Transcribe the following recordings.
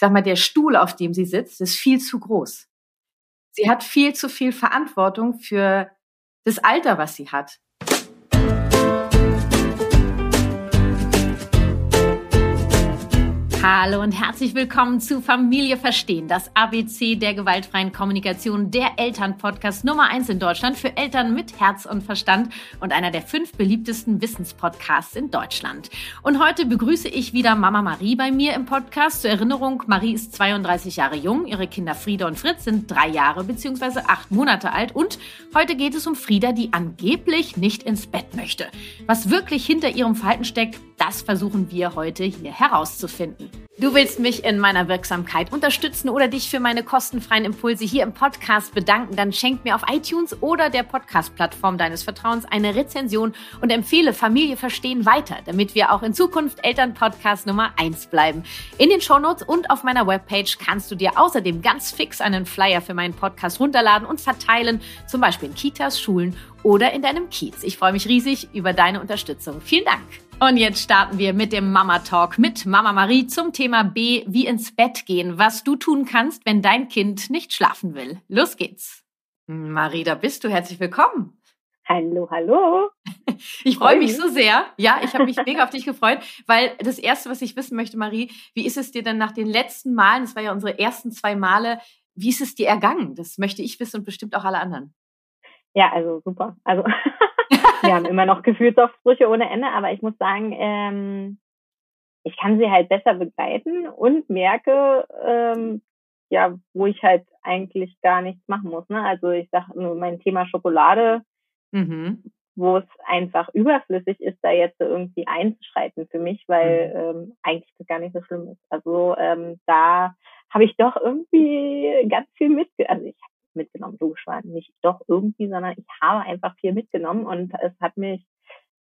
sag mal, der Stuhl, auf dem sie sitzt, ist viel zu groß. Sie hat viel zu viel Verantwortung für das Alter, was sie hat. Hallo und herzlich willkommen zu Familie Verstehen, das ABC der gewaltfreien Kommunikation, der Elternpodcast Nummer eins in Deutschland für Eltern mit Herz und Verstand und einer der fünf beliebtesten Wissenspodcasts in Deutschland. Und heute begrüße ich wieder Mama Marie bei mir im Podcast. Zur Erinnerung, Marie ist 32 Jahre jung, ihre Kinder Frieda und Fritz sind drei Jahre bzw. acht Monate alt und heute geht es um Frieda, die angeblich nicht ins Bett möchte. Was wirklich hinter ihrem Verhalten steckt, das versuchen wir heute hier herauszufinden. Du willst mich in meiner Wirksamkeit unterstützen oder dich für meine kostenfreien Impulse hier im Podcast bedanken, dann schenk mir auf iTunes oder der Podcast-Plattform deines Vertrauens eine Rezension und empfehle Familie Verstehen weiter, damit wir auch in Zukunft Elternpodcast Nummer 1 bleiben. In den Shownotes und auf meiner Webpage kannst du dir außerdem ganz fix einen Flyer für meinen Podcast runterladen und verteilen, zum Beispiel in Kitas, Schulen oder in deinem Kiez. Ich freue mich riesig über deine Unterstützung. Vielen Dank. Und jetzt starten wir mit dem Mama Talk mit Mama Marie zum Thema B, wie ins Bett gehen, was du tun kannst, wenn dein Kind nicht schlafen will. Los geht's. Marie, da bist du. Herzlich willkommen. Hallo, hallo. Ich freue mich so sehr. Ja, ich habe mich mega auf dich gefreut, weil das Erste, was ich wissen möchte, Marie, wie ist es dir denn nach den letzten Malen, das war ja unsere ersten zwei Male, wie ist es dir ergangen? Das möchte ich wissen und bestimmt auch alle anderen. Ja, also super. Also wir haben immer noch Gefühlsaufbrüche ohne Ende, aber ich muss sagen, ähm, ich kann sie halt besser begleiten und merke, ähm, ja, wo ich halt eigentlich gar nichts machen muss. Ne? Also ich sage nur mein Thema Schokolade, mhm. wo es einfach überflüssig ist, da jetzt irgendwie einzuschreiten für mich, weil mhm. ähm, eigentlich das gar nicht so schlimm ist. Also ähm, da habe ich doch irgendwie ganz viel mit, also ich mitgenommen. Logisch war nicht doch irgendwie, sondern ich habe einfach viel mitgenommen und es hat mich,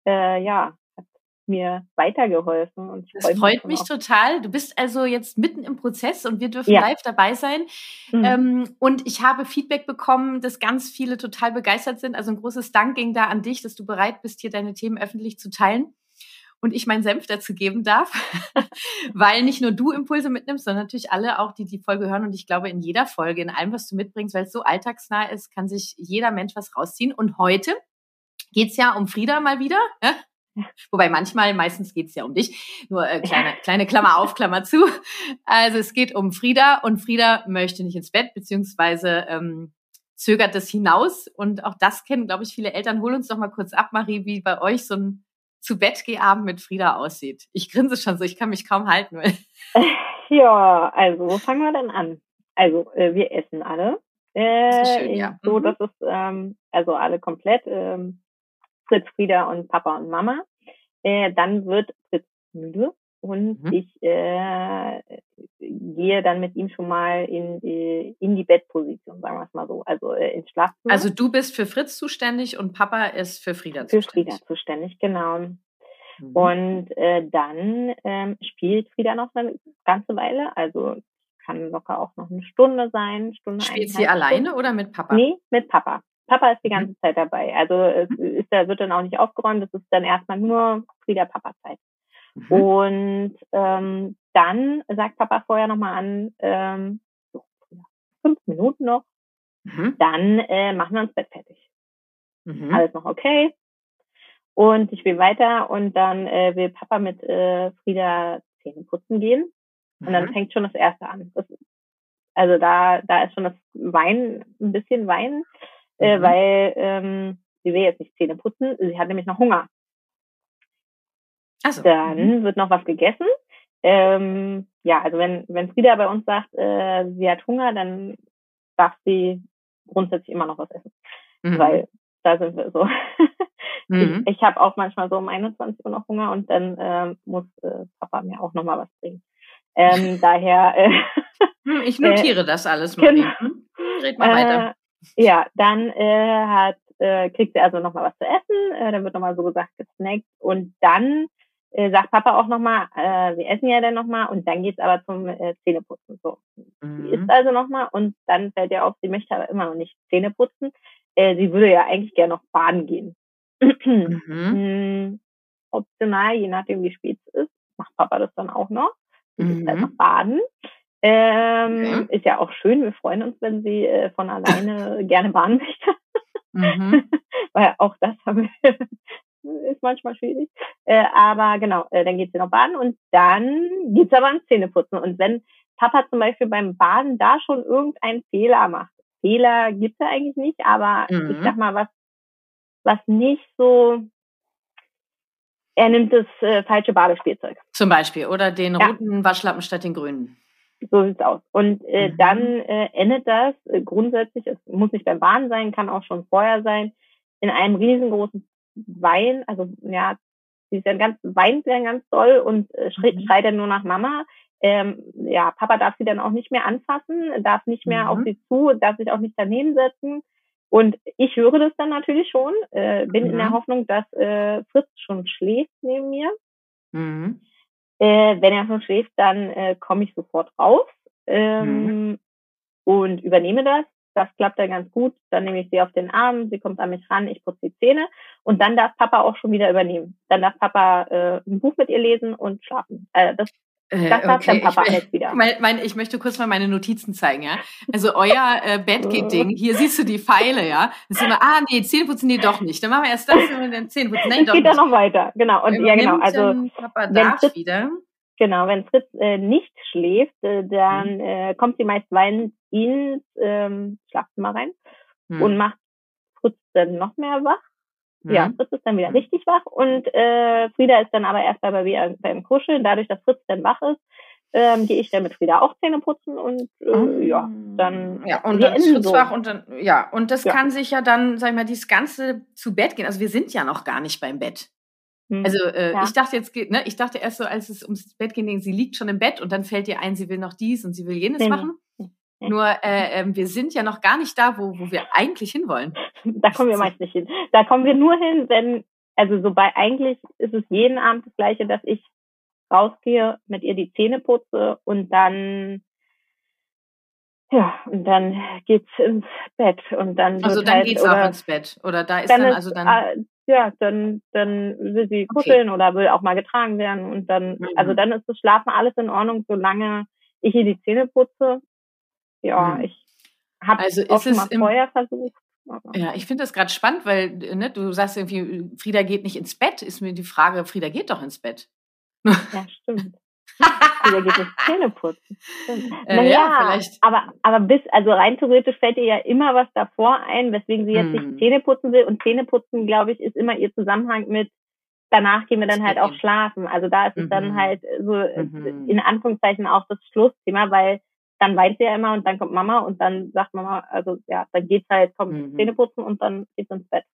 äh, ja, hat mir weitergeholfen. Und das freut mich, mich total. Du bist also jetzt mitten im Prozess und wir dürfen ja. live dabei sein. Mhm. Ähm, und ich habe Feedback bekommen, dass ganz viele total begeistert sind. Also ein großes Dank ging da an dich, dass du bereit bist, hier deine Themen öffentlich zu teilen und ich meinen Senf dazu geben darf, weil nicht nur du Impulse mitnimmst, sondern natürlich alle auch, die die Folge hören. Und ich glaube, in jeder Folge, in allem, was du mitbringst, weil es so alltagsnah ist, kann sich jeder Mensch was rausziehen. Und heute geht's ja um Frieda mal wieder. Ja? Wobei manchmal, meistens geht's ja um dich. Nur äh, kleine, kleine Klammer auf, Klammer zu. Also es geht um Frieda und Frieda möchte nicht ins Bett, beziehungsweise ähm, zögert das hinaus. Und auch das kennen, glaube ich, viele Eltern. Hol uns doch mal kurz ab, Marie, wie bei euch so ein zu Bett Abend mit Frieda aussieht. Ich grinse schon so, ich kann mich kaum halten. ja, also wo fangen wir denn an? Also äh, wir essen alle. Äh, das schön, ja. So, mhm. das ist ähm, also alle komplett. Ähm, Fritz, Frieda und Papa und Mama. Äh, dann wird Fritz müde und mhm. ich äh, gehe dann mit ihm schon mal in, in die Bettposition, sagen wir es mal so, also äh, ins Schlafzimmer. Also du bist für Fritz zuständig und Papa ist für Frieda zuständig. Für Frieda zuständig, genau. Mhm. Und äh, dann ähm, spielt Frieda noch eine ganze Weile, also kann locker auch noch eine Stunde sein. Stunde Spielt sie alleine oder mit Papa? Nee, mit Papa. Papa ist die mhm. ganze mhm. Zeit dabei. Also es mhm. ist, da wird dann auch nicht aufgeräumt, es ist dann erstmal nur Frieda-Papa-Zeit. Mhm. Und ähm, dann sagt Papa vorher nochmal an, ähm, so, fünf Minuten noch, mhm. dann äh, machen wir uns Bett fertig. Mhm. Alles noch okay. Und ich will weiter und dann äh, will Papa mit äh, Frieda Zähne putzen gehen. Und dann mhm. fängt schon das erste an. Das, also da, da ist schon das Wein, ein bisschen Wein, äh, mhm. weil ähm, sie will jetzt nicht Zähne putzen, sie hat nämlich noch Hunger. So. Dann mhm. wird noch was gegessen. Ähm, ja, also wenn, wenn Frieda bei uns sagt, äh, sie hat Hunger, dann darf sie grundsätzlich immer noch was essen. Mhm. Weil da sind wir so. mhm. Ich, ich habe auch manchmal so um 21 Uhr noch Hunger und dann äh, muss äh, Papa mir auch noch mal was bringen. Ähm, daher. Äh, hm, ich notiere äh, das alles mal. Genau. Hm, red mal weiter. Äh, ja, dann äh, hat, äh, kriegt sie also noch mal was zu essen. Äh, dann wird noch mal so gesagt gesnackt und dann äh, sagt Papa auch nochmal, äh, wir essen ja dann nochmal und dann geht's aber zum äh, Zähneputzen. So. Mhm. Sie isst also nochmal und dann fällt ihr auf, sie möchte aber immer noch nicht Zähne putzen. Äh, sie würde ja eigentlich gerne noch baden gehen. mhm. Hm, optional, je nachdem wie spät es ist, macht Papa das dann auch noch. Sie mhm. ist halt noch baden. Ähm, okay. Ist ja auch schön. Wir freuen uns, wenn sie äh, von alleine gerne baden möchte. Mhm. Weil auch das haben wir ist manchmal schwierig. Äh, aber genau, äh, dann geht sie noch baden und dann geht's aber ans Zähneputzen. Und wenn Papa zum Beispiel beim Baden da schon irgendeinen Fehler macht, Fehler gibt's ja eigentlich nicht, aber mhm. ich sag mal, was, was nicht so, er nimmt das äh, falsche Badespielzeug. Zum Beispiel, oder den ja. roten Waschlappen statt den grünen. So sieht's aus. Und äh, mhm. dann äh, endet das äh, grundsätzlich, es muss nicht beim Baden sein, kann auch schon vorher sein, in einem riesengroßen Wein, also ja, sie ist ja ganz, weint dann ganz doll und äh, schreit, mhm. schreit dann nur nach Mama. Ähm, ja, Papa darf sie dann auch nicht mehr anfassen, darf nicht mehr mhm. auf sie zu, darf sich auch nicht daneben setzen. Und ich höre das dann natürlich schon, äh, bin mhm. in der mhm. Hoffnung, dass äh, Fritz schon schläft neben mir. Mhm. Äh, wenn er schon schläft, dann äh, komme ich sofort raus ähm, mhm. und übernehme das. Das klappt dann ganz gut. Dann nehme ich sie auf den Arm, sie kommt an mich ran, ich putze die Zähne und dann darf Papa auch schon wieder übernehmen. Dann darf Papa äh, ein Buch mit ihr lesen und schlafen. Äh, das äh, das darf okay. Papa ich, jetzt wieder. Mein, mein, ich möchte kurz mal meine Notizen zeigen, ja. Also euer äh, Bettgate-Ding, hier siehst du die Pfeile, ja. Das ist immer, ah nee, Zähneputzen, nee, doch nicht. Dann machen wir erst das und dann Zähneputzen. Nein, es geht dann noch weiter, genau. Und ja, genau. Also Papa darf wieder. Genau, wenn Fritz äh, nicht schläft, äh, dann mhm. äh, kommt sie meist weinend ins ähm, Schlafzimmer rein mhm. und macht Fritz dann noch mehr wach. Mhm. Ja, Fritz ist dann wieder richtig wach und äh, Frieda ist dann aber erst dabei wieder beim Kuscheln. Dadurch, dass Fritz dann wach ist, ähm, gehe ich dann mit Frieda auch Zähne putzen und äh, oh. ja, dann ja und dann ist Fritz so. wach und dann ja und das ja. kann sich ja dann, sag ich mal, dieses ganze zu Bett gehen. Also wir sind ja noch gar nicht beim Bett. Mhm. Also äh, ja. ich dachte jetzt, ne, ich dachte erst so, als es ums Bett ging, sie liegt schon im Bett und dann fällt ihr ein, sie will noch dies und sie will jenes nee, machen. Nur äh, äh, wir sind ja noch gar nicht da, wo, wo wir eigentlich hinwollen. Da kommen wir meist nicht hin. Da kommen wir nur hin, wenn, also so bei eigentlich ist es jeden Abend das Gleiche, dass ich rausgehe, mit ihr die Zähne putze und dann ja, und dann geht's ins Bett und dann also dann halt, geht's oder, auch ins Bett oder da ist dann, dann also dann äh, ja, dann, dann will sie kuscheln okay. oder will auch mal getragen werden und dann, mhm. also dann ist das Schlafen alles in Ordnung, solange ich ihr die Zähne putze. Ja, mhm. ich habe also auch schon mal vorher versucht. Ja, ich finde das gerade spannend, weil ne, du sagst irgendwie, Frieda geht nicht ins Bett. Ist mir die Frage, Frieda geht doch ins Bett. Ja, stimmt. Wieder geht es Zähne putzen. Äh, naja, ja, vielleicht. Aber, aber bis, also rein theoretisch fällt ihr ja immer was davor ein, weswegen sie jetzt hm. nicht Zähne putzen will. Und Zähne putzen, glaube ich, ist immer ihr Zusammenhang mit, danach gehen wir dann halt auch schlafen. Also da ist es mhm. dann halt so mhm. in Anführungszeichen auch das Schlussthema, weil dann weint sie ja immer und dann kommt Mama und dann sagt Mama, also ja, dann geht's halt, komm, mhm. Zähne putzen und dann geht's ins Bett.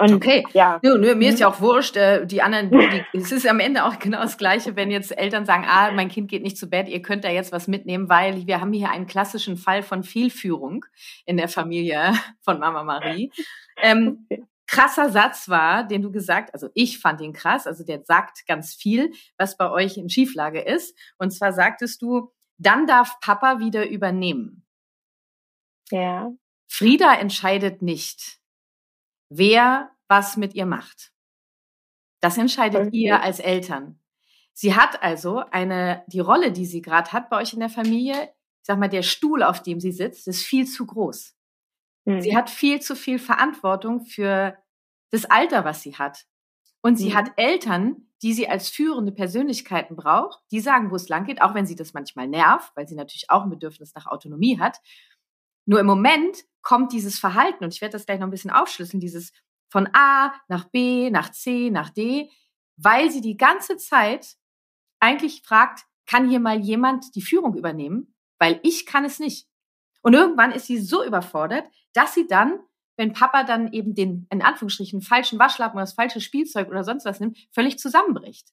Und, okay. Ja. Nö, nö, mir ist ja auch wurscht. Äh, die anderen, die, es ist am Ende auch genau das Gleiche, wenn jetzt Eltern sagen, ah, mein Kind geht nicht zu Bett, ihr könnt da jetzt was mitnehmen, weil wir haben hier einen klassischen Fall von Fehlführung in der Familie von Mama Marie. Ähm. Krasser Satz war, den du gesagt, also ich fand ihn krass, also der sagt ganz viel, was bei euch in Schieflage ist. Und zwar sagtest du, dann darf Papa wieder übernehmen. Ja. Frieda entscheidet nicht wer was mit ihr macht. Das entscheidet okay. ihr als Eltern. Sie hat also eine, die Rolle, die sie gerade hat bei euch in der Familie, ich sag mal, der Stuhl, auf dem sie sitzt, ist viel zu groß. Mhm. Sie hat viel zu viel Verantwortung für das Alter, was sie hat. Und sie mhm. hat Eltern, die sie als führende Persönlichkeiten braucht, die sagen, wo es lang geht, auch wenn sie das manchmal nervt, weil sie natürlich auch ein Bedürfnis nach Autonomie hat. Nur im Moment kommt dieses Verhalten, und ich werde das gleich noch ein bisschen aufschlüsseln, dieses von A nach B, nach C, nach D, weil sie die ganze Zeit eigentlich fragt, kann hier mal jemand die Führung übernehmen? Weil ich kann es nicht. Und irgendwann ist sie so überfordert, dass sie dann, wenn Papa dann eben den, in Anführungsstrichen, falschen Waschlappen oder das falsche Spielzeug oder sonst was nimmt, völlig zusammenbricht.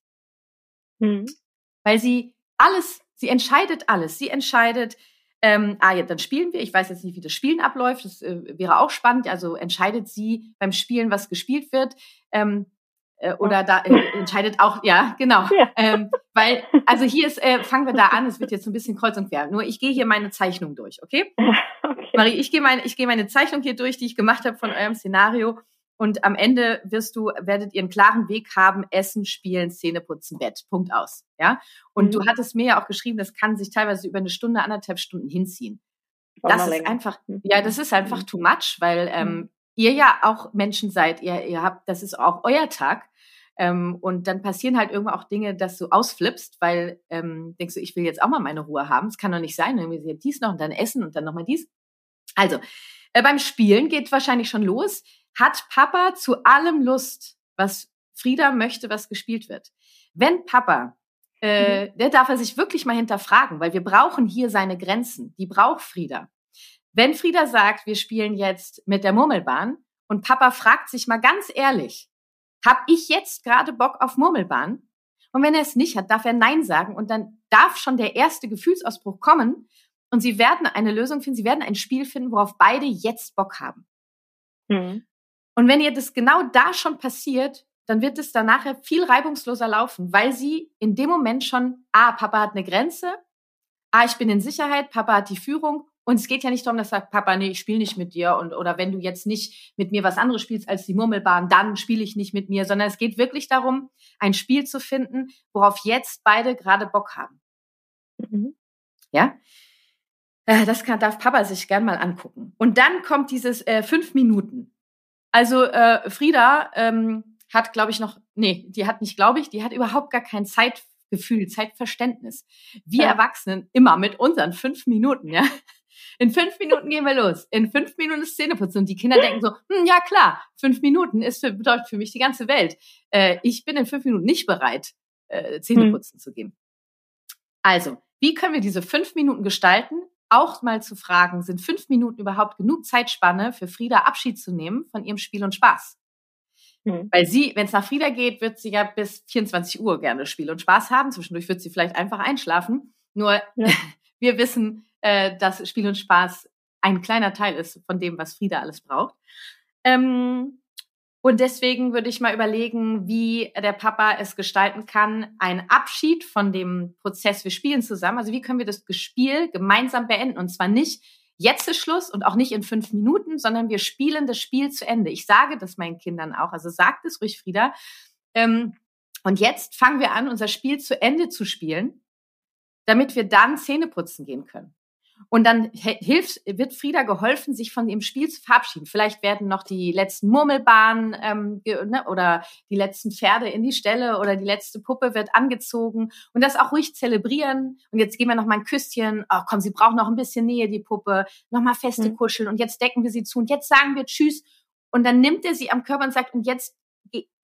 Mhm. Weil sie alles, sie entscheidet alles. Sie entscheidet, ähm, ah, ja, dann spielen wir. Ich weiß jetzt nicht, wie das Spielen abläuft. Das äh, wäre auch spannend. Also entscheidet sie beim Spielen, was gespielt wird. Ähm, äh, oder da äh, entscheidet auch, ja, genau. Ja. Ähm, weil, also hier ist, äh, fangen wir da an, es wird jetzt ein bisschen kreuz und quer. Nur ich gehe hier meine Zeichnung durch, okay? okay. Marie, ich gehe meine, ich gehe meine Zeichnung hier durch, die ich gemacht habe von eurem Szenario. Und am Ende wirst du, werdet ihr einen klaren Weg haben, Essen, Spielen, Zähne putzen, Bett. Punkt aus. Ja. Und mhm. du hattest mir ja auch geschrieben, das kann sich teilweise über eine Stunde, anderthalb Stunden hinziehen. Das ist länger. einfach, mhm. ja, das ist einfach mhm. too much, weil ähm, mhm. ihr ja auch Menschen seid. Ihr, ihr habt, das ist auch euer Tag. Ähm, und dann passieren halt irgendwann auch Dinge, dass du ausflippst, weil ähm, denkst du, ich will jetzt auch mal meine Ruhe haben. Es kann doch nicht sein, irgendwie dies noch und dann essen und dann nochmal dies. Also, äh, beim Spielen geht wahrscheinlich schon los. Hat Papa zu allem Lust, was Frieda möchte, was gespielt wird? Wenn Papa, äh, mhm. der darf er sich wirklich mal hinterfragen, weil wir brauchen hier seine Grenzen. Die braucht Frieda. Wenn Frieda sagt, wir spielen jetzt mit der Murmelbahn und Papa fragt sich mal ganz ehrlich, hab ich jetzt gerade Bock auf Murmelbahn? Und wenn er es nicht hat, darf er Nein sagen und dann darf schon der erste Gefühlsausbruch kommen und sie werden eine Lösung finden, sie werden ein Spiel finden, worauf beide jetzt Bock haben. Mhm. Und wenn ihr das genau da schon passiert, dann wird es dann nachher viel reibungsloser laufen, weil sie in dem Moment schon, ah, Papa hat eine Grenze, ah, ich bin in Sicherheit, Papa hat die Führung. Und es geht ja nicht darum, dass sagt, Papa, nee, ich spiele nicht mit dir. Und, oder wenn du jetzt nicht mit mir was anderes spielst als die Murmelbahn, dann spiele ich nicht mit mir, sondern es geht wirklich darum, ein Spiel zu finden, worauf jetzt beide gerade Bock haben. Mhm. Ja? Äh, das kann, darf Papa sich gern mal angucken. Und dann kommt dieses äh, fünf Minuten. Also äh, Frieda ähm, hat, glaube ich, noch, nee, die hat nicht, glaube ich, die hat überhaupt gar kein Zeitgefühl, Zeitverständnis. Wir ja. Erwachsenen immer mit unseren fünf Minuten, ja. In fünf Minuten gehen wir los. In fünf Minuten ist Zähneputzen. Und die Kinder denken so, hm, ja klar, fünf Minuten ist für, bedeutet für mich die ganze Welt. Äh, ich bin in fünf Minuten nicht bereit, äh, Zähneputzen hm. zu gehen. Also, wie können wir diese fünf Minuten gestalten? Auch mal zu fragen, sind fünf Minuten überhaupt genug Zeitspanne für Frieda Abschied zu nehmen von ihrem Spiel und Spaß? Mhm. Weil sie, wenn es nach Frieda geht, wird sie ja bis 24 Uhr gerne Spiel und Spaß haben. Zwischendurch wird sie vielleicht einfach einschlafen. Nur ja. wir wissen, äh, dass Spiel und Spaß ein kleiner Teil ist von dem, was Frieda alles braucht. Ähm, und deswegen würde ich mal überlegen, wie der Papa es gestalten kann, einen Abschied von dem Prozess, wir spielen zusammen. Also wie können wir das Spiel gemeinsam beenden? Und zwar nicht jetzt ist Schluss und auch nicht in fünf Minuten, sondern wir spielen das Spiel zu Ende. Ich sage das meinen Kindern auch. Also sagt es ruhig, Frieda. Ähm, und jetzt fangen wir an, unser Spiel zu Ende zu spielen, damit wir dann Zähne putzen gehen können. Und dann hilft, wird Frieda geholfen, sich von dem Spiel zu verabschieden. Vielleicht werden noch die letzten Murmelbahnen ähm, ne, oder die letzten Pferde in die Stelle oder die letzte Puppe wird angezogen und das auch ruhig zelebrieren. Und jetzt geben wir noch mal ein Küsschen. Oh, komm, sie braucht noch ein bisschen Nähe, die Puppe. Noch mal feste mhm. kuscheln und jetzt decken wir sie zu und jetzt sagen wir Tschüss. Und dann nimmt er sie am Körper und sagt, und jetzt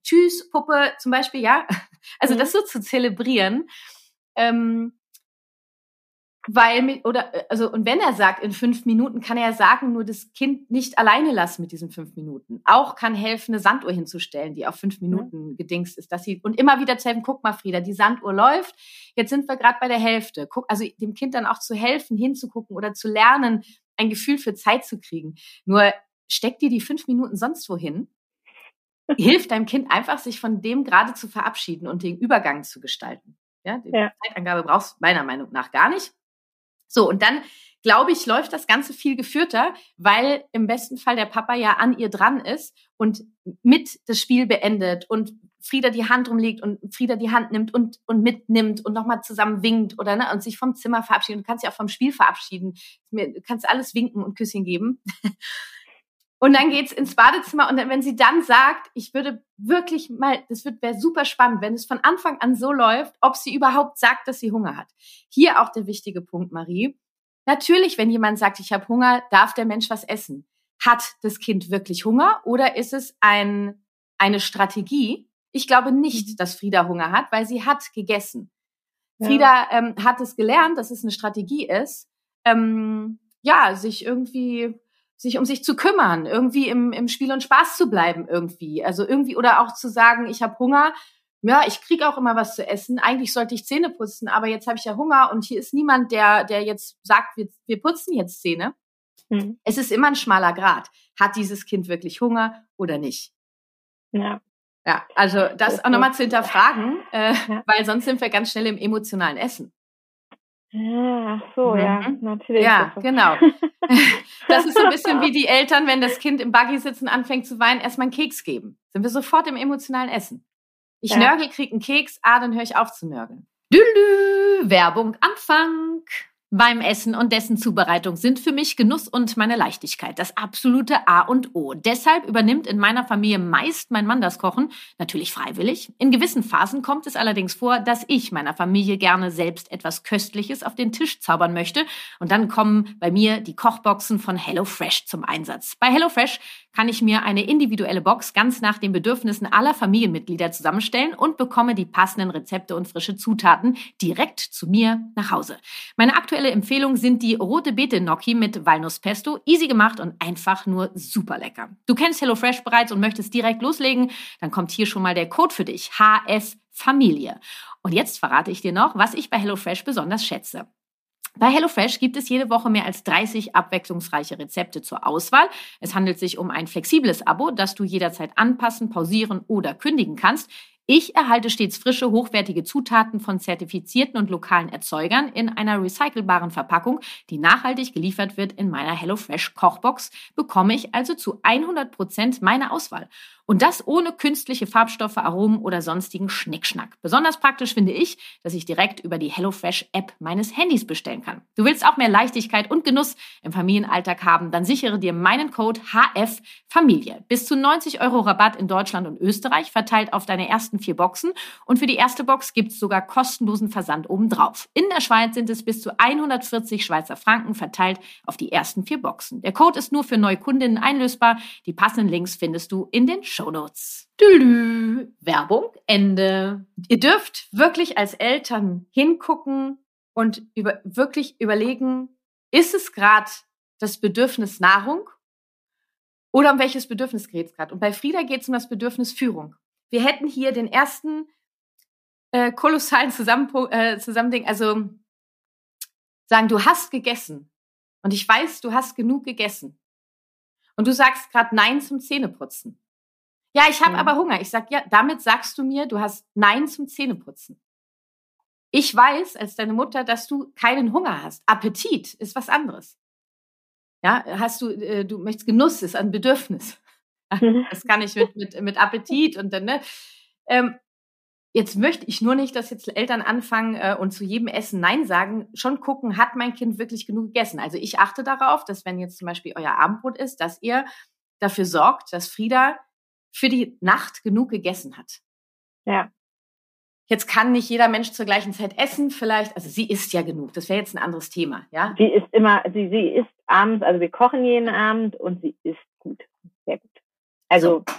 Tschüss, Puppe, zum Beispiel, ja. Also mhm. das so zu zelebrieren. Ähm, weil, oder, äh, also, und wenn er sagt, in fünf Minuten, kann er sagen, nur das Kind nicht alleine lassen mit diesen fünf Minuten. Auch kann helfen, eine Sanduhr hinzustellen, die auf fünf Minuten mhm. gedingst ist, dass sie, und immer wieder zu helfen, guck mal, Frieda, die Sanduhr läuft, jetzt sind wir gerade bei der Hälfte. Guck, also dem Kind dann auch zu helfen, hinzugucken oder zu lernen, ein Gefühl für Zeit zu kriegen. Nur steck dir die fünf Minuten sonst wohin. Hilft deinem Kind einfach, sich von dem gerade zu verabschieden und den Übergang zu gestalten. Ja, die ja. Zeitangabe brauchst du meiner Meinung nach gar nicht. So, und dann glaube ich, läuft das Ganze viel geführter, weil im besten Fall der Papa ja an ihr dran ist und mit das Spiel beendet und Frieda die Hand rumlegt und Frieda die Hand nimmt und, und mitnimmt und nochmal zusammen winkt oder ne, und sich vom Zimmer verabschieden. Du kannst dich auch vom Spiel verabschieden. Du kannst alles winken und Küsschen geben. Und dann geht's ins Badezimmer und dann, wenn sie dann sagt, ich würde wirklich mal, das wird wäre super spannend, wenn es von Anfang an so läuft, ob sie überhaupt sagt, dass sie Hunger hat. Hier auch der wichtige Punkt, Marie. Natürlich, wenn jemand sagt, ich habe Hunger, darf der Mensch was essen. Hat das Kind wirklich Hunger oder ist es ein, eine Strategie? Ich glaube nicht, mhm. dass Frieda Hunger hat, weil sie hat gegessen. Ja. Frieda ähm, hat es gelernt, dass es eine Strategie ist, ähm, ja, sich irgendwie sich um sich zu kümmern, irgendwie im, im Spiel und Spaß zu bleiben irgendwie. Also irgendwie oder auch zu sagen, ich habe Hunger, ja, ich krieg auch immer was zu essen. Eigentlich sollte ich Zähne putzen, aber jetzt habe ich ja Hunger und hier ist niemand, der, der jetzt sagt, wir, wir putzen jetzt Zähne. Mhm. Es ist immer ein schmaler Grad. Hat dieses Kind wirklich Hunger oder nicht? Ja. Ja, also das auch nochmal zu hinterfragen, äh, ja. weil sonst sind wir ganz schnell im emotionalen Essen. Ja, ach so, mhm. ja, natürlich. Ja, genau. Das ist so ein bisschen wie die Eltern, wenn das Kind im Buggy sitzen anfängt zu weinen, erstmal einen Keks geben. Sind wir sofort im emotionalen Essen. Ich ja. nörgel, krieg einen Keks, ah, dann höre ich auf zu nörgeln. Dülü, Werbung Anfang beim Essen und dessen Zubereitung sind für mich Genuss und meine Leichtigkeit das absolute A und O. Deshalb übernimmt in meiner Familie meist mein Mann das Kochen, natürlich freiwillig. In gewissen Phasen kommt es allerdings vor, dass ich meiner Familie gerne selbst etwas Köstliches auf den Tisch zaubern möchte und dann kommen bei mir die Kochboxen von HelloFresh zum Einsatz. Bei HelloFresh kann ich mir eine individuelle Box ganz nach den Bedürfnissen aller Familienmitglieder zusammenstellen und bekomme die passenden Rezepte und frische Zutaten direkt zu mir nach Hause. Meine aktuelle Empfehlung sind die rote Beete Gnocchi mit Walnusspesto. Easy gemacht und einfach nur super lecker. Du kennst HelloFresh bereits und möchtest direkt loslegen? Dann kommt hier schon mal der Code für dich. HF Familie. Und jetzt verrate ich dir noch, was ich bei HelloFresh besonders schätze. Bei HelloFresh gibt es jede Woche mehr als 30 abwechslungsreiche Rezepte zur Auswahl. Es handelt sich um ein flexibles Abo, das du jederzeit anpassen, pausieren oder kündigen kannst. Ich erhalte stets frische, hochwertige Zutaten von zertifizierten und lokalen Erzeugern in einer recycelbaren Verpackung, die nachhaltig geliefert wird in meiner HelloFresh Kochbox, bekomme ich also zu 100 Prozent meine Auswahl. Und das ohne künstliche Farbstoffe, Aromen oder sonstigen Schnickschnack. Besonders praktisch finde ich, dass ich direkt über die HelloFresh-App meines Handys bestellen kann. Du willst auch mehr Leichtigkeit und Genuss im Familienalltag haben, dann sichere dir meinen Code HF Familie. Bis zu 90 Euro Rabatt in Deutschland und Österreich verteilt auf deine ersten vier Boxen. Und für die erste Box gibt's sogar kostenlosen Versand obendrauf. In der Schweiz sind es bis zu 140 Schweizer Franken verteilt auf die ersten vier Boxen. Der Code ist nur für Neukundinnen einlösbar. Die passenden Links findest du in den Shownotes. Tülü. Werbung, Ende. Ihr dürft wirklich als Eltern hingucken und über, wirklich überlegen, ist es gerade das Bedürfnis Nahrung oder um welches Bedürfnis geht es gerade? Und bei Frieda geht es um das Bedürfnis Führung. Wir hätten hier den ersten äh, kolossalen Zusammenpunkt, äh, Zusammending, also sagen, du hast gegessen und ich weiß, du hast genug gegessen. Und du sagst gerade Nein zum Zähneputzen. Ja, ich habe mhm. aber Hunger. Ich sag, ja, damit sagst du mir, du hast Nein zum Zähneputzen. Ich weiß als deine Mutter, dass du keinen Hunger hast. Appetit ist was anderes. Ja, hast du, äh, du möchtest Genuss, ist ein Bedürfnis. Mhm. Das kann ich mit, mit, mit Appetit und dann, ne? Ähm, jetzt möchte ich nur nicht, dass jetzt Eltern anfangen äh, und zu jedem Essen Nein sagen, schon gucken, hat mein Kind wirklich genug gegessen? Also ich achte darauf, dass wenn jetzt zum Beispiel euer Abendbrot ist, dass ihr dafür sorgt, dass Frieda für die Nacht genug gegessen hat. Ja. Jetzt kann nicht jeder Mensch zur gleichen Zeit essen, vielleicht, also sie isst ja genug, das wäre jetzt ein anderes Thema, ja? Sie isst immer, sie, sie isst abends, also wir kochen jeden Abend und sie isst gut, sehr gut. Also. So.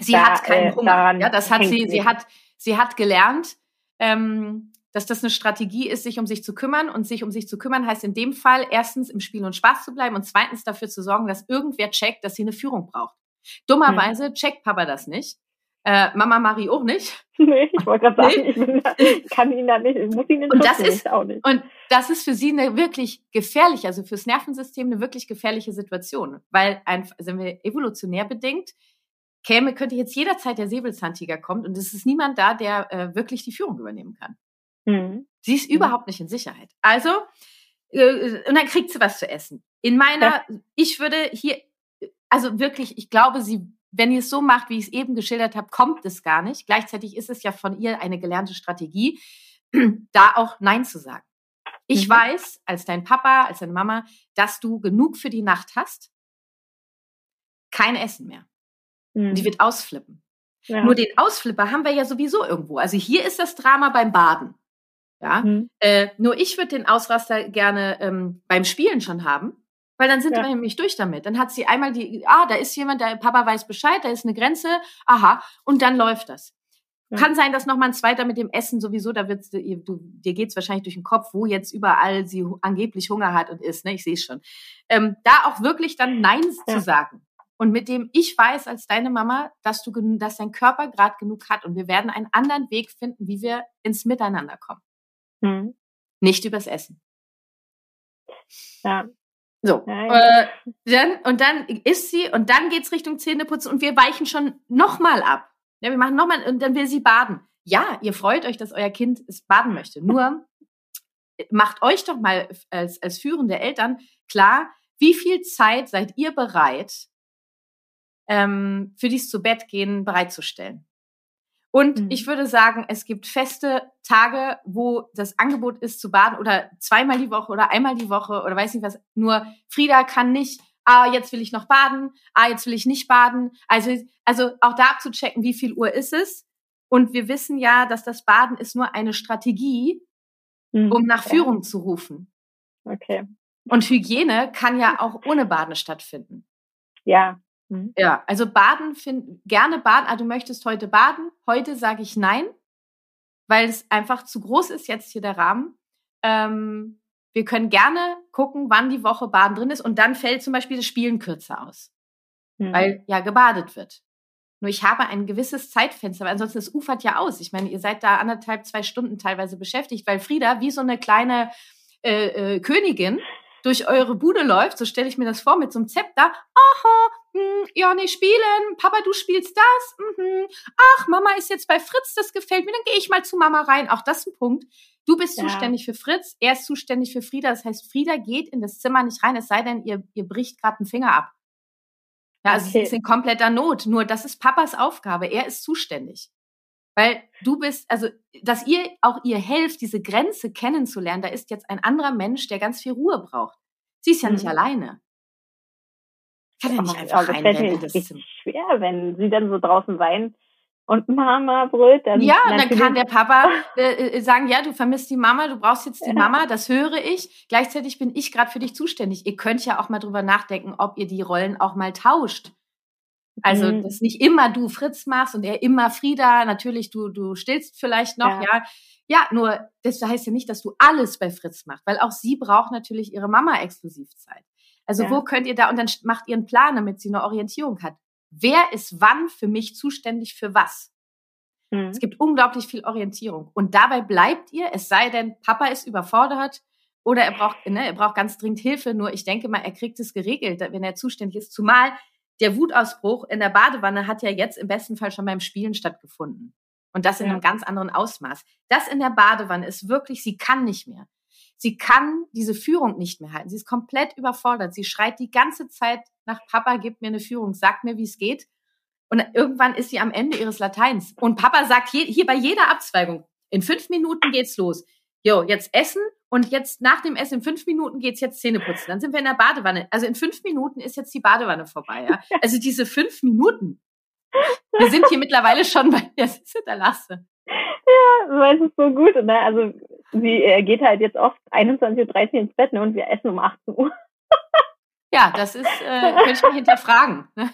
Sie da, hat keinen äh, Hunger, ja, das hat sie, sie hat, sie hat gelernt, ähm, dass das eine Strategie ist, sich um sich zu kümmern. Und sich um sich zu kümmern heißt in dem Fall erstens im Spiel und Spaß zu bleiben und zweitens dafür zu sorgen, dass irgendwer checkt, dass sie eine Führung braucht. Dummerweise hm. checkt Papa das nicht. Äh, Mama Marie auch nicht. Nee, ich wollte gerade sagen, ich, bin, ich, kann ihn da nicht, ich muss ihn in und das ist auch nicht. Und das ist für sie eine wirklich gefährliche, also fürs Nervensystem eine wirklich gefährliche Situation, weil einfach, sind wir evolutionär bedingt, käme, könnte jetzt jederzeit der Säbelzahntiger kommen und es ist niemand da, der äh, wirklich die Führung übernehmen kann. Mhm. Sie ist mhm. überhaupt nicht in Sicherheit. Also, äh, und dann kriegt sie was zu essen. In meiner, ja. ich würde hier also wirklich, ich glaube, sie, wenn ihr es so macht, wie ich es eben geschildert habe, kommt es gar nicht. Gleichzeitig ist es ja von ihr eine gelernte Strategie, da auch Nein zu sagen. Ich mhm. weiß, als dein Papa, als deine Mama, dass du genug für die Nacht hast, kein Essen mehr. Mhm. Die wird ausflippen. Ja. Nur den Ausflipper haben wir ja sowieso irgendwo. Also hier ist das Drama beim Baden. Ja, mhm. äh, nur ich würde den Ausraster gerne ähm, beim Spielen schon haben. Weil dann sind ja. wir nämlich durch damit. Dann hat sie einmal die, ah, da ist jemand, der Papa weiß Bescheid, da ist eine Grenze, aha, und dann läuft das. Ja. Kann sein, dass noch mal ein zweiter mit dem Essen sowieso, da wird's, du, dir geht's wahrscheinlich durch den Kopf, wo jetzt überall sie angeblich Hunger hat und isst, ne? Ich sehe schon. Ähm, da auch wirklich dann Nein ja. zu sagen. Und mit dem ich weiß als deine Mama, dass du, dass dein Körper gerade genug hat und wir werden einen anderen Weg finden, wie wir ins Miteinander kommen. Mhm. Nicht übers Essen. Ja, so. Äh, dann, und dann isst sie und dann geht's Richtung Zähneputzen und wir weichen schon nochmal ab. Ja, wir machen nochmal und dann will sie baden. Ja, ihr freut euch, dass euer Kind es baden möchte. Nur macht euch doch mal als, als führende Eltern klar, wie viel Zeit seid ihr bereit, ähm, für dies zu Bett gehen bereitzustellen? Und mhm. ich würde sagen, es gibt feste Tage, wo das Angebot ist zu baden oder zweimal die Woche oder einmal die Woche oder weiß nicht was. Nur Frieda kann nicht, ah, jetzt will ich noch baden, ah, jetzt will ich nicht baden. Also, also auch da abzuchecken, wie viel Uhr ist es. Und wir wissen ja, dass das Baden ist nur eine Strategie, mhm. um nach Führung ja. zu rufen. Okay. Und Hygiene kann ja auch ohne Baden stattfinden. Ja, Mhm. Ja, also baden, find, gerne baden. Ah, du möchtest heute baden. Heute sage ich nein, weil es einfach zu groß ist jetzt hier der Rahmen. Ähm, wir können gerne gucken, wann die Woche Baden drin ist und dann fällt zum Beispiel das Spielen kürzer aus, mhm. weil ja gebadet wird. Nur ich habe ein gewisses Zeitfenster, weil ansonsten es ufert ja aus. Ich meine, ihr seid da anderthalb, zwei Stunden teilweise beschäftigt, weil Frieda wie so eine kleine äh, äh, Königin durch eure Bude läuft, so stelle ich mir das vor, mit so einem Zepter. Aha, hm, ja, nee, spielen. Papa, du spielst das. Mhm. Ach, Mama ist jetzt bei Fritz, das gefällt mir. Dann gehe ich mal zu Mama rein. Auch das ist ein Punkt. Du bist ja. zuständig für Fritz, er ist zuständig für Frieda. Das heißt, Frieda geht in das Zimmer nicht rein, es sei denn, ihr, ihr bricht gerade einen Finger ab. Ja, also okay. sie ist in kompletter Not. Nur das ist Papas Aufgabe. Er ist zuständig. Weil du bist, also, dass ihr auch ihr helft, diese Grenze kennenzulernen, da ist jetzt ein anderer Mensch, der ganz viel Ruhe braucht. Sie ist ja mhm. nicht alleine. Kann ja nicht einfach das fällt mir richtig schwer, wenn sie dann so draußen weint und Mama brüllt. Dann ja, dann kann der Papa äh, äh, sagen, ja, du vermisst die Mama, du brauchst jetzt die ja. Mama, das höre ich. Gleichzeitig bin ich gerade für dich zuständig. Ihr könnt ja auch mal drüber nachdenken, ob ihr die Rollen auch mal tauscht. Also, mhm. dass nicht immer du Fritz machst und er immer Frieda. Natürlich, du, du stillst vielleicht noch, ja. ja. Ja, nur das heißt ja nicht, dass du alles bei Fritz machst, weil auch sie braucht natürlich ihre Mama-Exklusivzeit. Also ja. wo könnt ihr da, und dann macht ihr einen Plan, damit sie eine Orientierung hat. Wer ist wann für mich zuständig für was? Mhm. Es gibt unglaublich viel Orientierung. Und dabei bleibt ihr, es sei denn, Papa ist überfordert oder er braucht, ne, er braucht ganz dringend Hilfe. Nur ich denke mal, er kriegt es geregelt, wenn er zuständig ist. Zumal der Wutausbruch in der Badewanne hat ja jetzt im besten Fall schon beim Spielen stattgefunden. Und das in ja. einem ganz anderen Ausmaß. Das in der Badewanne ist wirklich, sie kann nicht mehr. Sie kann diese Führung nicht mehr halten. Sie ist komplett überfordert. Sie schreit die ganze Zeit nach Papa, gib mir eine Führung, sag mir, wie es geht. Und irgendwann ist sie am Ende ihres Lateins. Und Papa sagt hier, hier bei jeder Abzweigung, in fünf Minuten geht's los. Jo, jetzt essen und jetzt nach dem Essen in fünf Minuten geht's jetzt Zähne putzen. Dann sind wir in der Badewanne. Also in fünf Minuten ist jetzt die Badewanne vorbei. Ja? Also diese fünf Minuten. Wir sind hier mittlerweile schon bei der Sitze der Lasse. Ja, weil es ist so gut. Ne? Also sie äh, geht halt jetzt oft 21.13 Uhr ins Bett ne? und wir essen um 18 Uhr. ja, das ist, äh, könnte ich mal hinterfragen. Ne?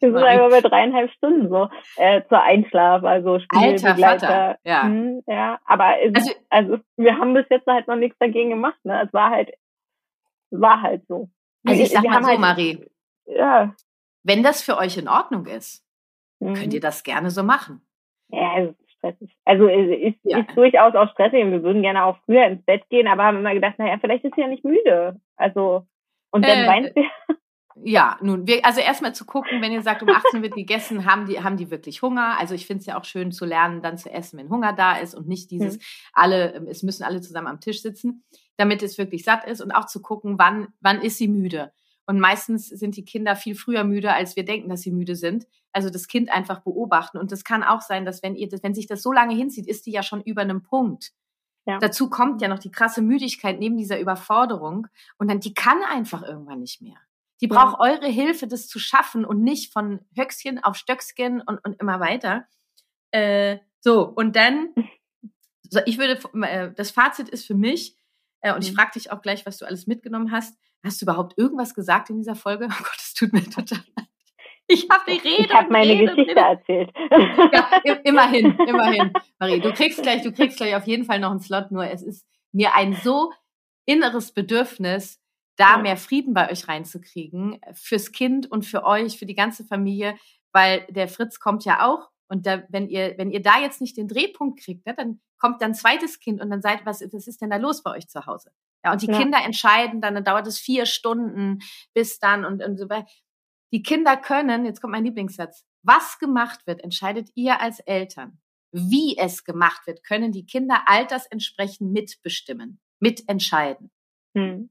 Wir sind einfach bei dreieinhalb Stunden so äh, zur Einschlaf, also Spielbegleiter. Ja. Hm, ja, aber es, also, also wir haben bis jetzt halt noch nichts dagegen gemacht. Ne? Es war halt, war halt so. Also ich sag wir mal so, halt, Marie. Ja. Wenn das für euch in Ordnung ist, mhm. könnt ihr das gerne so machen. Ja, ist stressig. Also es ist, ja. ist durchaus auch stressig und wir würden gerne auch früher ins Bett gehen, aber haben immer gedacht, naja, vielleicht ist sie ja nicht müde. Also, und dann äh, weint sie. Ja, nun, wir, also erstmal zu gucken, wenn ihr sagt, um 18 wird gegessen, haben die, haben die wirklich Hunger? Also ich finde es ja auch schön zu lernen, dann zu essen, wenn Hunger da ist und nicht dieses, mhm. alle, es müssen alle zusammen am Tisch sitzen, damit es wirklich satt ist und auch zu gucken, wann, wann ist sie müde? Und meistens sind die Kinder viel früher müde, als wir denken, dass sie müde sind. Also das Kind einfach beobachten. Und das kann auch sein, dass wenn ihr, wenn sich das so lange hinzieht, ist die ja schon über einem Punkt. Ja. Dazu kommt ja noch die krasse Müdigkeit neben dieser Überforderung. Und dann, die kann einfach irgendwann nicht mehr. Die braucht ja. eure Hilfe, das zu schaffen und nicht von Höchstchen auf Stöcksken und, und immer weiter. Äh, so, und dann, so, ich würde, äh, das Fazit ist für mich, äh, und ich mhm. frage dich auch gleich, was du alles mitgenommen hast, Hast du überhaupt irgendwas gesagt in dieser Folge? Oh Gott, es tut mir total leid. Ich habe die Rede. Ich habe meine Rede Geschichte erzählt. Ja, immerhin, immerhin. Marie, du kriegst gleich, du kriegst gleich auf jeden Fall noch einen Slot, nur es ist mir ein so inneres Bedürfnis, da mehr Frieden bei euch reinzukriegen, fürs Kind und für euch, für die ganze Familie, weil der Fritz kommt ja auch und da, wenn ihr, wenn ihr da jetzt nicht den Drehpunkt kriegt, ne, dann kommt dann zweites Kind und dann seid, was, was ist denn da los bei euch zu Hause? Ja, und die ja. Kinder entscheiden dann, dann dauert es vier Stunden bis dann und, und so weiter. Die Kinder können, jetzt kommt mein Lieblingssatz, was gemacht wird, entscheidet ihr als Eltern. Wie es gemacht wird, können die Kinder altersentsprechend mitbestimmen, mitentscheiden. Hm.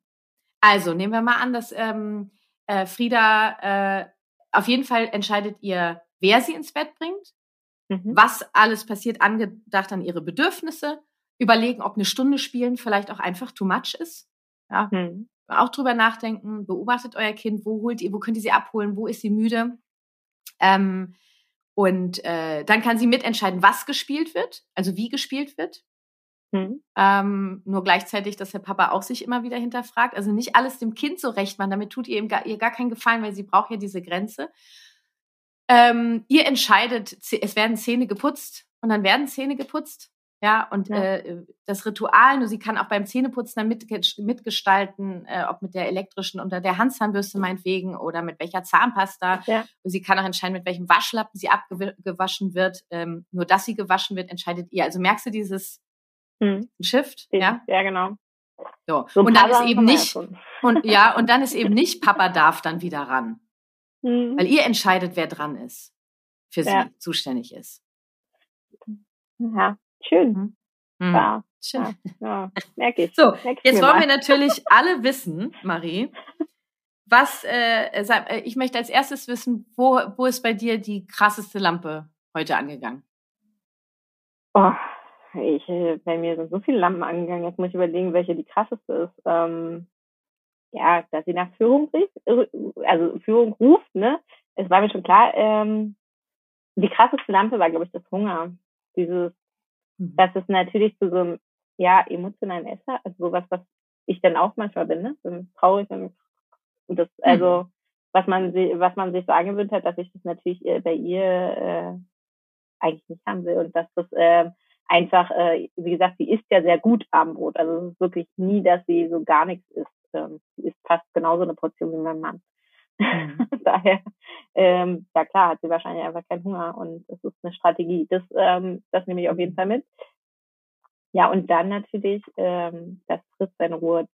Also nehmen wir mal an, dass ähm, äh, Frieda, äh, auf jeden Fall entscheidet ihr, wer sie ins Bett bringt, mhm. was alles passiert, angedacht an ihre Bedürfnisse, überlegen, ob eine Stunde spielen vielleicht auch einfach too much ist. Ja. Mhm. Auch drüber nachdenken, beobachtet euer Kind, wo holt ihr, wo könnt ihr sie abholen, wo ist sie müde. Ähm, und äh, dann kann sie mitentscheiden, was gespielt wird, also wie gespielt wird. Mhm. Ähm, nur gleichzeitig, dass der Papa auch sich immer wieder hinterfragt. Also nicht alles dem Kind so recht machen. Damit tut ihr, ihm gar, ihr gar keinen Gefallen, weil sie braucht ja diese Grenze. Ähm, ihr entscheidet, es werden Zähne geputzt und dann werden Zähne geputzt. Ja, und ja. Äh, das Ritual, nur sie kann auch beim Zähneputzen dann mit, mitgestalten, äh, ob mit der elektrischen oder der Handzahnbürste meinetwegen oder mit welcher Zahnpasta. Ja. Und sie kann auch entscheiden, mit welchem Waschlappen sie abgewaschen wird. Ähm, nur dass sie gewaschen wird, entscheidet ihr. Also merkst du dieses hm. Shift? Ja, ja genau. So. so und dann ist eben nicht, und ja, und dann ist eben nicht, Papa darf dann wieder ran. Hm. Weil ihr entscheidet, wer dran ist, für sie ja. zuständig ist. Ja, schön. Mhm. Ja. Schön. Ja, merke ich. So, merke jetzt wollen mal. wir natürlich alle wissen, Marie, was, äh, äh, ich möchte als erstes wissen, wo, wo ist bei dir die krasseste Lampe heute angegangen? Oh, ich, äh, bei mir sind so viele Lampen angegangen. Jetzt muss ich überlegen, welche die krasseste ist. Ähm, ja, dass sie nach Führung rief, äh, also Führung ruft, ne? Es war mir schon klar, ähm, die krasseste Lampe war, glaube ich, das Hunger. Dieses, mhm. dass es natürlich zu so einem, ja, emotionalen Esser, also sowas, was ich dann auch manchmal bin, ne? So traurig und das, mhm. also, was man, was man sich so angewöhnt hat, dass ich das natürlich äh, bei ihr äh, eigentlich nicht haben will und dass das äh, einfach, äh, wie gesagt, sie isst ja sehr gut Abendbrot. Also es ist wirklich nie, dass sie so gar nichts isst. Ähm, sie isst fast genauso eine Portion wie mein Mann. Mhm. Daher, ähm, ja klar, hat sie wahrscheinlich einfach keinen Hunger und es ist eine Strategie. Das, ähm, das nehme ich auf jeden Fall mit. Ja, und dann natürlich, ähm, dass Fritz seine Ruhe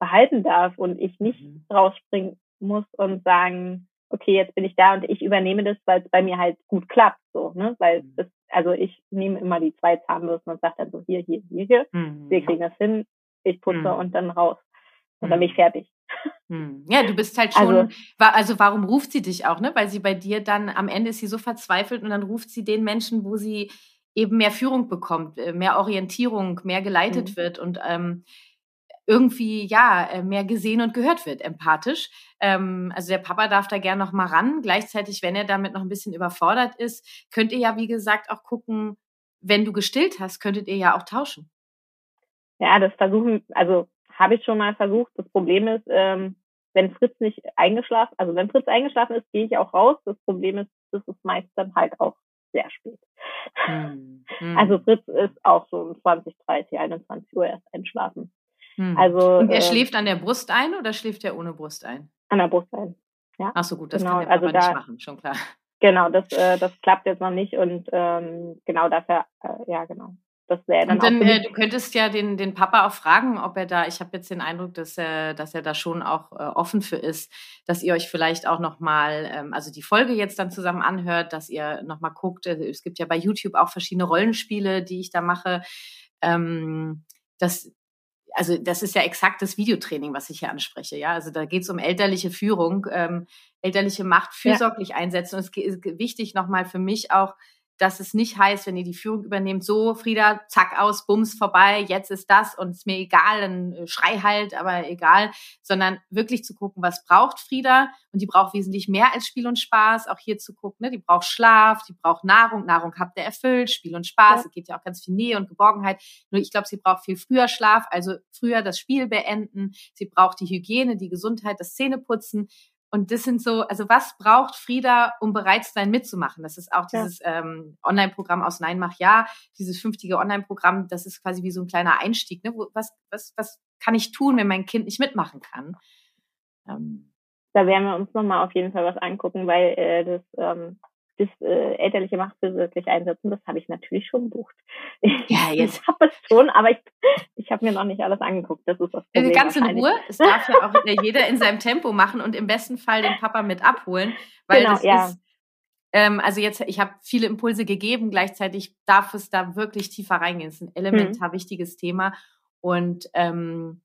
behalten darf und ich nicht mhm. rausspringen muss und sagen, okay, jetzt bin ich da und ich übernehme das, weil es bei mir halt gut klappt, so, ne? Weil mhm. das, also ich nehme immer die zwei Zahnbürsten und sage dann so hier, hier, hier, hier. Mhm. Wir kriegen das hin, ich putze mhm. und dann raus. Und dann bin ich mhm. fertig. Mhm. Ja, du bist halt schon, also, also warum ruft sie dich auch, ne? Weil sie bei dir dann, am Ende ist sie so verzweifelt und dann ruft sie den Menschen, wo sie eben mehr Führung bekommt, äh, mehr Orientierung, mehr geleitet mhm. wird und ähm, irgendwie ja äh, mehr gesehen und gehört wird, empathisch. Ähm, also der Papa darf da gern noch mal ran. Gleichzeitig, wenn er damit noch ein bisschen überfordert ist, könnt ihr ja wie gesagt auch gucken, wenn du gestillt hast, könntet ihr ja auch tauschen. Ja, das versuchen, also habe ich schon mal versucht. Das Problem ist, ähm, wenn Fritz nicht eingeschlafen, also wenn Fritz eingeschlafen ist, gehe ich auch raus. Das Problem ist, das ist meist dann halt auch sehr spät. Hm. Hm. Also Fritz ist auch so um 20, 30, 21 Uhr erst einschlafen. Hm. Also, und er äh, schläft an der Brust ein oder schläft er ohne Brust ein? An der Brust ein. Ja. Ach so, gut, das genau. kann der Papa also da, nicht machen, schon klar. Genau, das, äh, das klappt jetzt noch nicht und ähm, genau dafür, äh, ja genau. Das wäre dann und dann, äh, du könntest ja den, den Papa auch fragen, ob er da, ich habe jetzt den Eindruck, dass er, dass er da schon auch äh, offen für ist, dass ihr euch vielleicht auch nochmal, ähm, also die Folge jetzt dann zusammen anhört, dass ihr nochmal guckt. Äh, es gibt ja bei YouTube auch verschiedene Rollenspiele, die ich da mache. Ähm, dass also das ist ja exakt das Videotraining, was ich hier anspreche. Ja, also da geht es um elterliche Führung, ähm, elterliche Macht fürsorglich ja. einsetzen. Und es ist wichtig nochmal für mich auch, dass es nicht heißt, wenn ihr die Führung übernehmt, so Frieda, zack aus, bums vorbei, jetzt ist das und ist mir egal, dann äh, schrei halt, aber egal, sondern wirklich zu gucken, was braucht Frieda? Und die braucht wesentlich mehr als Spiel und Spaß, auch hier zu gucken, ne? die braucht Schlaf, die braucht Nahrung, Nahrung habt ihr erfüllt, Spiel und Spaß, ja. es geht ja auch ganz viel Nähe und Geborgenheit, nur ich glaube, sie braucht viel früher Schlaf, also früher das Spiel beenden, sie braucht die Hygiene, die Gesundheit, das Zähneputzen und das sind so, also was braucht Frieda, um bereit zu sein, mitzumachen? Das ist auch dieses ja. ähm, Online-Programm aus Nein, mach ja, dieses fünftige Online-Programm, das ist quasi wie so ein kleiner Einstieg. Ne? Wo, was, was, was kann ich tun, wenn mein Kind nicht mitmachen kann? Ähm, da werden wir uns nochmal auf jeden Fall was angucken, weil äh, das ähm, das äh, elterliche Macht wirklich einsetzen, das habe ich natürlich schon gebucht. Ja, jetzt. Ich habe es schon, aber ich, ich habe mir noch nicht alles angeguckt. Das ist das Problem. Ganz in Ruhe. Es darf ja auch jeder in seinem Tempo machen und im besten Fall den Papa mit abholen, weil genau, das ja. ist ähm, also jetzt, ich habe viele Impulse gegeben, gleichzeitig darf es da wirklich tiefer reingehen. Es ist ein elementar mhm. wichtiges Thema. Und ähm,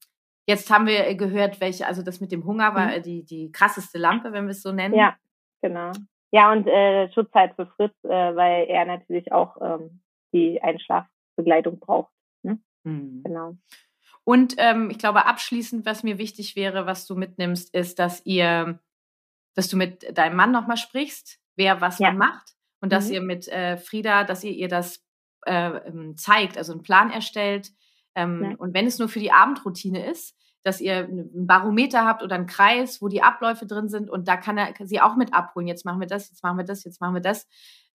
Jetzt haben wir gehört, welche, also das mit dem Hunger war mhm. die, die krasseste Lampe, wenn wir es so nennen. Ja, genau. Ja, und äh, Schutzzeit für Fritz, äh, weil er natürlich auch ähm, die Einschlafbegleitung braucht. Ne? Mhm. Genau. Und ähm, ich glaube, abschließend, was mir wichtig wäre, was du mitnimmst, ist, dass ihr, dass du mit deinem Mann nochmal sprichst, wer was ja. macht und dass mhm. ihr mit äh, Frieda, dass ihr ihr das äh, ähm, zeigt, also einen Plan erstellt. Ähm, ja. Und wenn es nur für die Abendroutine ist, dass ihr ein Barometer habt oder einen Kreis, wo die Abläufe drin sind und da kann er sie auch mit abholen. Jetzt machen wir das, jetzt machen wir das, jetzt machen wir das.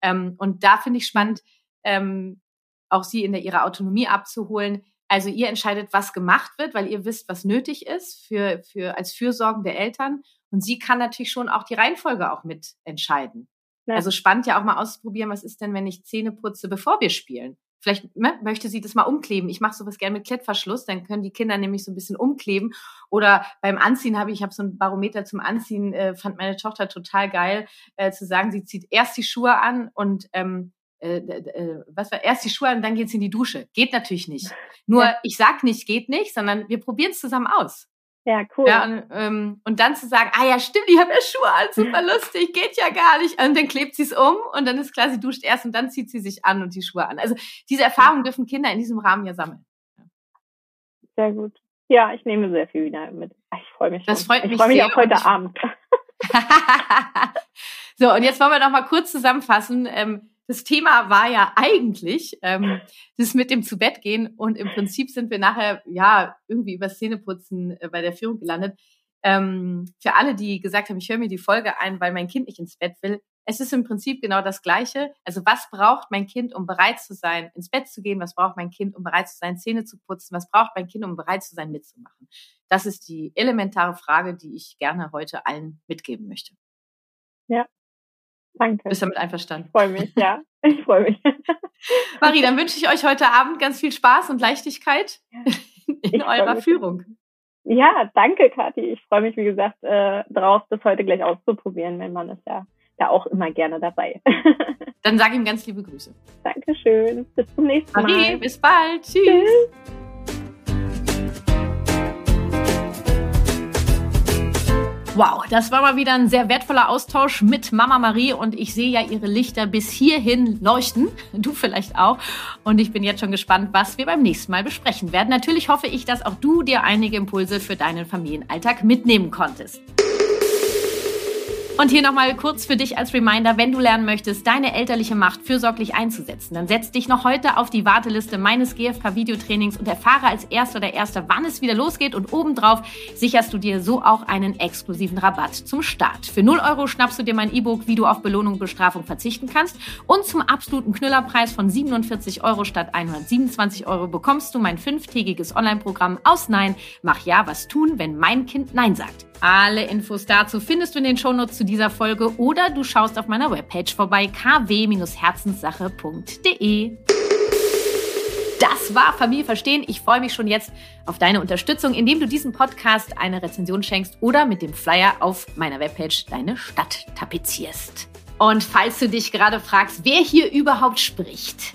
Ähm, und da finde ich spannend, ähm, auch sie in der, ihrer Autonomie abzuholen. Also ihr entscheidet, was gemacht wird, weil ihr wisst, was nötig ist für, für als Fürsorgen der Eltern. Und sie kann natürlich schon auch die Reihenfolge auch mitentscheiden. Ja. Also spannend ja auch mal auszuprobieren, was ist denn, wenn ich Zähne putze, bevor wir spielen? Vielleicht ne, möchte sie das mal umkleben. Ich mache sowas gerne mit Klettverschluss, dann können die Kinder nämlich so ein bisschen umkleben. Oder beim Anziehen habe ich, ich habe so ein Barometer zum Anziehen, äh, fand meine Tochter total geil, äh, zu sagen, sie zieht erst die Schuhe an und ähm, äh, äh, was war erst die Schuhe an, dann geht's in die Dusche. Geht natürlich nicht. Nur ja. ich sag nicht, geht nicht, sondern wir probieren es zusammen aus. Ja, cool. Ja, und, ähm, und dann zu sagen, ah ja, stimmt, ich habe ja Schuhe an, super lustig, geht ja gar nicht. Und dann klebt sie es um und dann ist klar, sie duscht erst und dann zieht sie sich an und die Schuhe an. Also diese Erfahrungen dürfen Kinder in diesem Rahmen ja sammeln. Sehr gut. Ja, ich nehme sehr viel wieder mit. Ich freue mich. Das freut mich. Ich freue mich auch heute Abend. so, und jetzt wollen wir noch mal kurz zusammenfassen. Ähm, das Thema war ja eigentlich ähm, das mit dem zu Bett gehen und im Prinzip sind wir nachher ja irgendwie über Szeneputzen äh, bei der Führung gelandet. Ähm, für alle, die gesagt haben, ich höre mir die Folge ein, weil mein Kind nicht ins Bett will, es ist im Prinzip genau das Gleiche. Also was braucht mein Kind, um bereit zu sein, ins Bett zu gehen? Was braucht mein Kind, um bereit zu sein, Zähne zu putzen? Was braucht mein Kind, um bereit zu sein, mitzumachen? Das ist die elementare Frage, die ich gerne heute allen mitgeben möchte. Ja, Danke. Bist damit einverstanden? Ich freue mich, ja. Ich freue mich. Marie, dann wünsche ich euch heute Abend ganz viel Spaß und Leichtigkeit in ich eurer Führung. Ja, danke, Kathi. Ich freue mich, wie gesagt, äh, drauf, das heute gleich auszuprobieren. Mein Mann ist ja da auch immer gerne dabei. Dann sage ihm ganz liebe Grüße. Dankeschön. Bis zum nächsten Mal. Marie, bis bald. Tschüss. Tschüss. Wow, das war mal wieder ein sehr wertvoller Austausch mit Mama Marie und ich sehe ja ihre Lichter bis hierhin leuchten. Du vielleicht auch. Und ich bin jetzt schon gespannt, was wir beim nächsten Mal besprechen werden. Natürlich hoffe ich, dass auch du dir einige Impulse für deinen Familienalltag mitnehmen konntest. Und hier nochmal kurz für dich als Reminder, wenn du lernen möchtest, deine elterliche Macht fürsorglich einzusetzen, dann setz dich noch heute auf die Warteliste meines GFK-Videotrainings und erfahre als Erster oder Erster, wann es wieder losgeht und obendrauf sicherst du dir so auch einen exklusiven Rabatt zum Start. Für 0 Euro schnappst du dir mein E-Book, wie du auf Belohnung und Bestrafung verzichten kannst und zum absoluten Knüllerpreis von 47 Euro statt 127 Euro bekommst du mein fünftägiges Online-Programm aus Nein, mach Ja, was tun, wenn mein Kind Nein sagt. Alle Infos dazu findest du in den Shownotes zu dieser Folge oder du schaust auf meiner Webpage vorbei kw-herzenssache.de. Das war Familie verstehen. Ich freue mich schon jetzt auf deine Unterstützung, indem du diesem Podcast eine Rezension schenkst oder mit dem Flyer auf meiner Webpage deine Stadt tapezierst. Und falls du dich gerade fragst, wer hier überhaupt spricht,